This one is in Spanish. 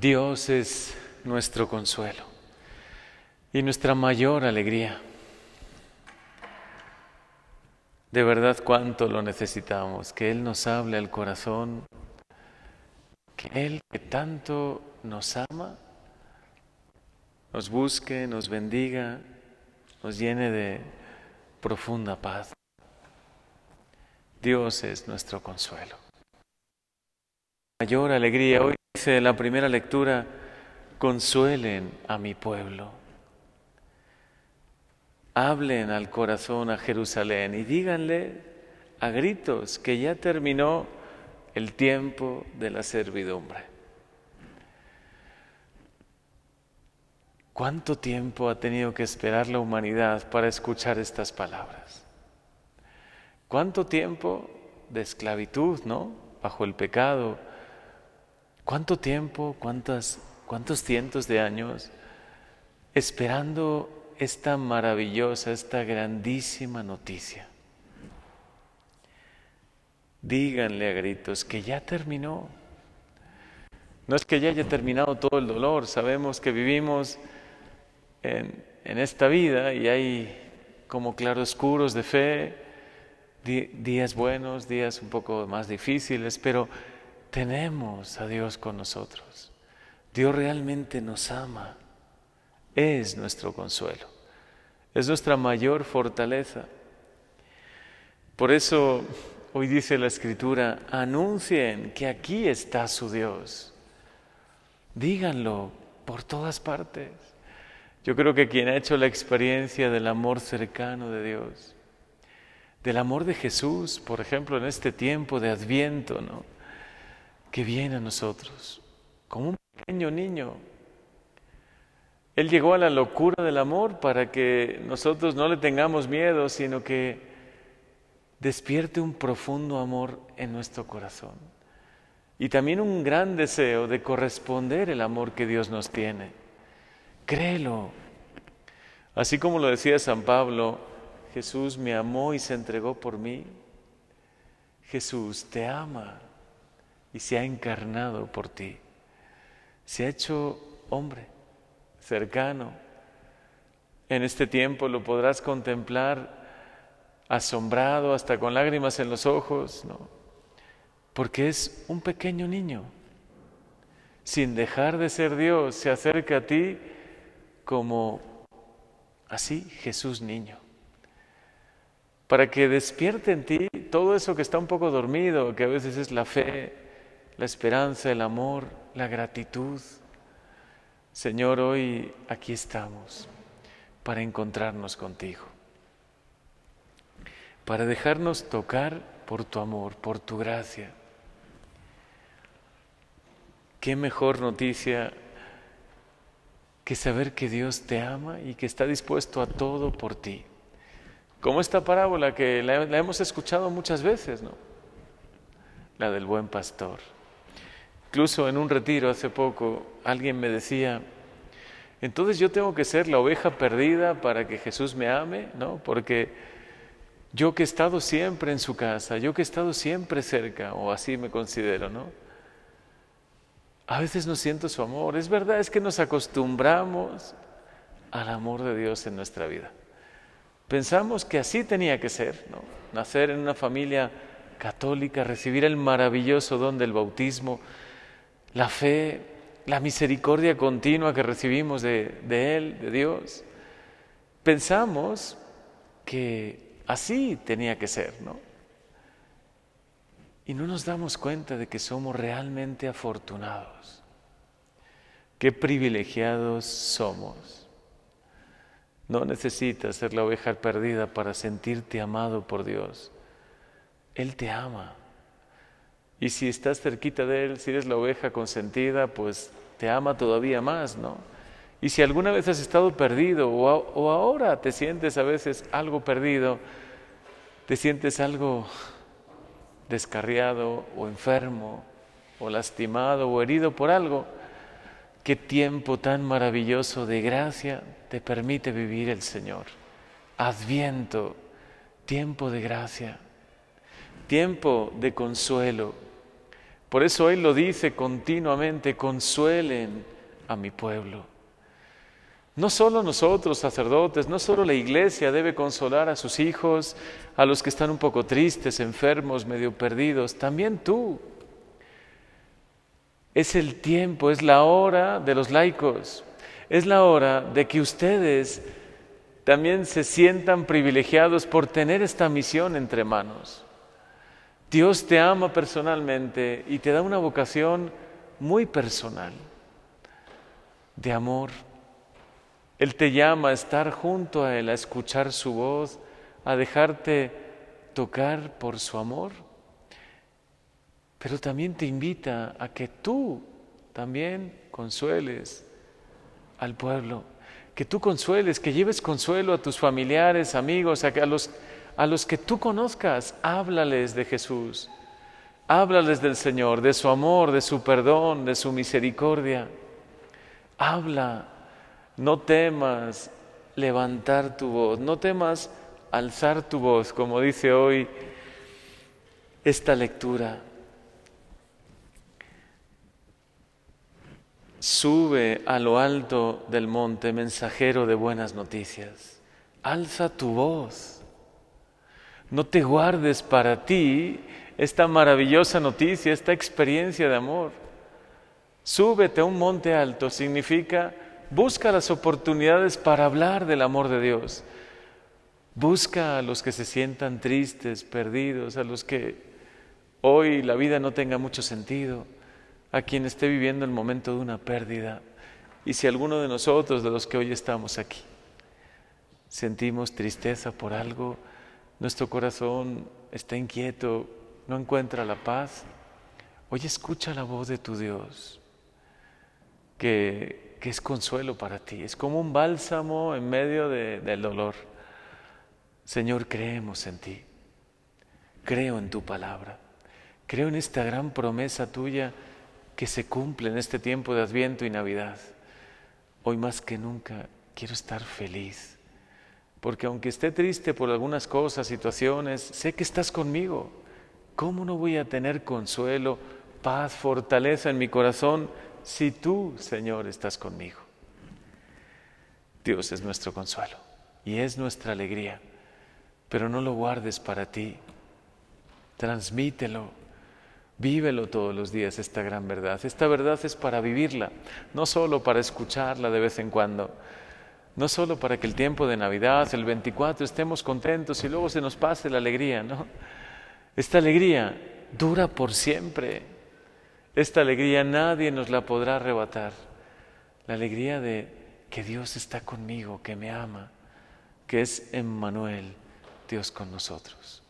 Dios es nuestro consuelo y nuestra mayor alegría. De verdad cuánto lo necesitamos, que Él nos hable al corazón, que Él que tanto nos ama, nos busque, nos bendiga, nos llene de profunda paz. Dios es nuestro consuelo. Mayor alegría hoy Dice la primera lectura, consuelen a mi pueblo. Hablen al corazón a Jerusalén y díganle a gritos que ya terminó el tiempo de la servidumbre. ¿Cuánto tiempo ha tenido que esperar la humanidad para escuchar estas palabras? ¿Cuánto tiempo de esclavitud, no? Bajo el pecado, ¿Cuánto tiempo, cuántas, cuántos cientos de años esperando esta maravillosa, esta grandísima noticia? Díganle a gritos que ya terminó. No es que ya haya terminado todo el dolor, sabemos que vivimos en, en esta vida y hay como claroscuros de fe, días buenos, días un poco más difíciles, pero tenemos a Dios con nosotros. Dios realmente nos ama. Es nuestro consuelo. Es nuestra mayor fortaleza. Por eso hoy dice la Escritura, anuncien que aquí está su Dios. Díganlo por todas partes. Yo creo que quien ha hecho la experiencia del amor cercano de Dios, del amor de Jesús, por ejemplo, en este tiempo de Adviento, ¿no? Que viene a nosotros, como un pequeño niño. Él llegó a la locura del amor para que nosotros no le tengamos miedo, sino que despierte un profundo amor en nuestro corazón. Y también un gran deseo de corresponder el amor que Dios nos tiene. Créelo. Así como lo decía San Pablo, Jesús me amó y se entregó por mí. Jesús te ama y se ha encarnado por ti. Se ha hecho hombre, cercano. En este tiempo lo podrás contemplar asombrado, hasta con lágrimas en los ojos, ¿no? Porque es un pequeño niño. Sin dejar de ser Dios, se acerca a ti como así Jesús niño. Para que despierte en ti todo eso que está un poco dormido, que a veces es la fe, la esperanza, el amor, la gratitud. Señor, hoy aquí estamos para encontrarnos contigo, para dejarnos tocar por tu amor, por tu gracia. Qué mejor noticia que saber que Dios te ama y que está dispuesto a todo por ti. Como esta parábola que la, hemos escuchado muchas veces, ¿no? La del buen pastor. Incluso en un retiro hace poco alguien me decía, entonces yo tengo que ser la oveja perdida para que Jesús me ame, ¿no? Porque yo que he estado siempre en su casa, yo que he estado siempre cerca, o así me considero, ¿no? A veces no siento su amor. Es verdad, es que nos acostumbramos al amor de Dios en nuestra vida. Pensamos que así tenía que ser, ¿no? Nacer en una familia católica, recibir el maravilloso don del bautismo, la fe, la misericordia continua que recibimos de, Él, de Dios. Pensamos que así tenía que ser, ¿no? Y no nos damos cuenta de que somos realmente afortunados. Qué privilegiados somos. No necesitas ser la oveja perdida para sentirte amado por Dios. Él te ama. Y si estás cerquita de Él, si eres la oveja consentida, pues te ama todavía más, ¿no? Y si alguna vez has estado perdido o, ahora te sientes a veces algo perdido, te sientes algo descarriado o enfermo o lastimado o herido por algo, qué tiempo tan maravilloso de gracia te permite vivir el Señor. Adviento, tiempo de gracia, tiempo de consuelo, Por eso Él lo dice continuamente, consuelen a mi pueblo. No solo nosotros, sacerdotes, no solo la iglesia debe consolar a sus hijos, a los que están un poco tristes, enfermos, medio perdidos, también tú. Es el tiempo, es la hora de los laicos, es la hora de que ustedes también se sientan privilegiados por tener esta misión entre manos. Dios te ama personalmente y te da una vocación muy personal, de amor. Él te llama a estar junto a Él, a escuchar su voz, a dejarte tocar por su amor. Pero también te invita a que tú también consueles al pueblo, que tú consueles, que lleves consuelo a tus familiares, amigos, a los a los que tú conozcas, háblales de Jesús, háblales del Señor, de su amor, de su perdón, de su misericordia. Habla, no temas levantar tu voz, no temas alzar tu voz, como dice hoy esta lectura. Sube a lo alto del monte, mensajero de buenas noticias. Alza tu voz. No te guardes para ti esta maravillosa noticia, esta experiencia de amor. Súbete a un monte alto significa busca las oportunidades para hablar del amor de Dios. Busca a los que se sientan tristes, perdidos, a los que hoy la vida no tenga mucho sentido, a quien esté viviendo el momento de una pérdida. Y si alguno de nosotros, de los que hoy estamos aquí, sentimos tristeza por algo, nuestro corazón está inquieto, no encuentra la paz, hoy escucha la voz de tu Dios, que, es consuelo para ti, es como un bálsamo en medio del dolor. Señor, creemos en ti, creo en tu palabra, creo en esta gran promesa tuya que se cumple en este tiempo de Adviento y Navidad. Hoy más que nunca quiero estar feliz porque aunque esté triste por algunas cosas, situaciones, sé que estás conmigo. ¿Cómo no voy a tener consuelo, paz, fortaleza en mi corazón si tú, Señor, estás conmigo? Dios es nuestro consuelo y es nuestra alegría, pero no lo guardes para ti. Transmítelo, vívelo todos los días esta gran verdad. Esta verdad es para vivirla, no solo para escucharla de vez en cuando no solo para que el tiempo de Navidad, el 24, estemos contentos y luego se nos pase la alegría, ¿no? Esta alegría dura por siempre. Esta alegría nadie nos la podrá arrebatar. La alegría de que Dios está conmigo, que me ama, que es Emmanuel, Dios con nosotros.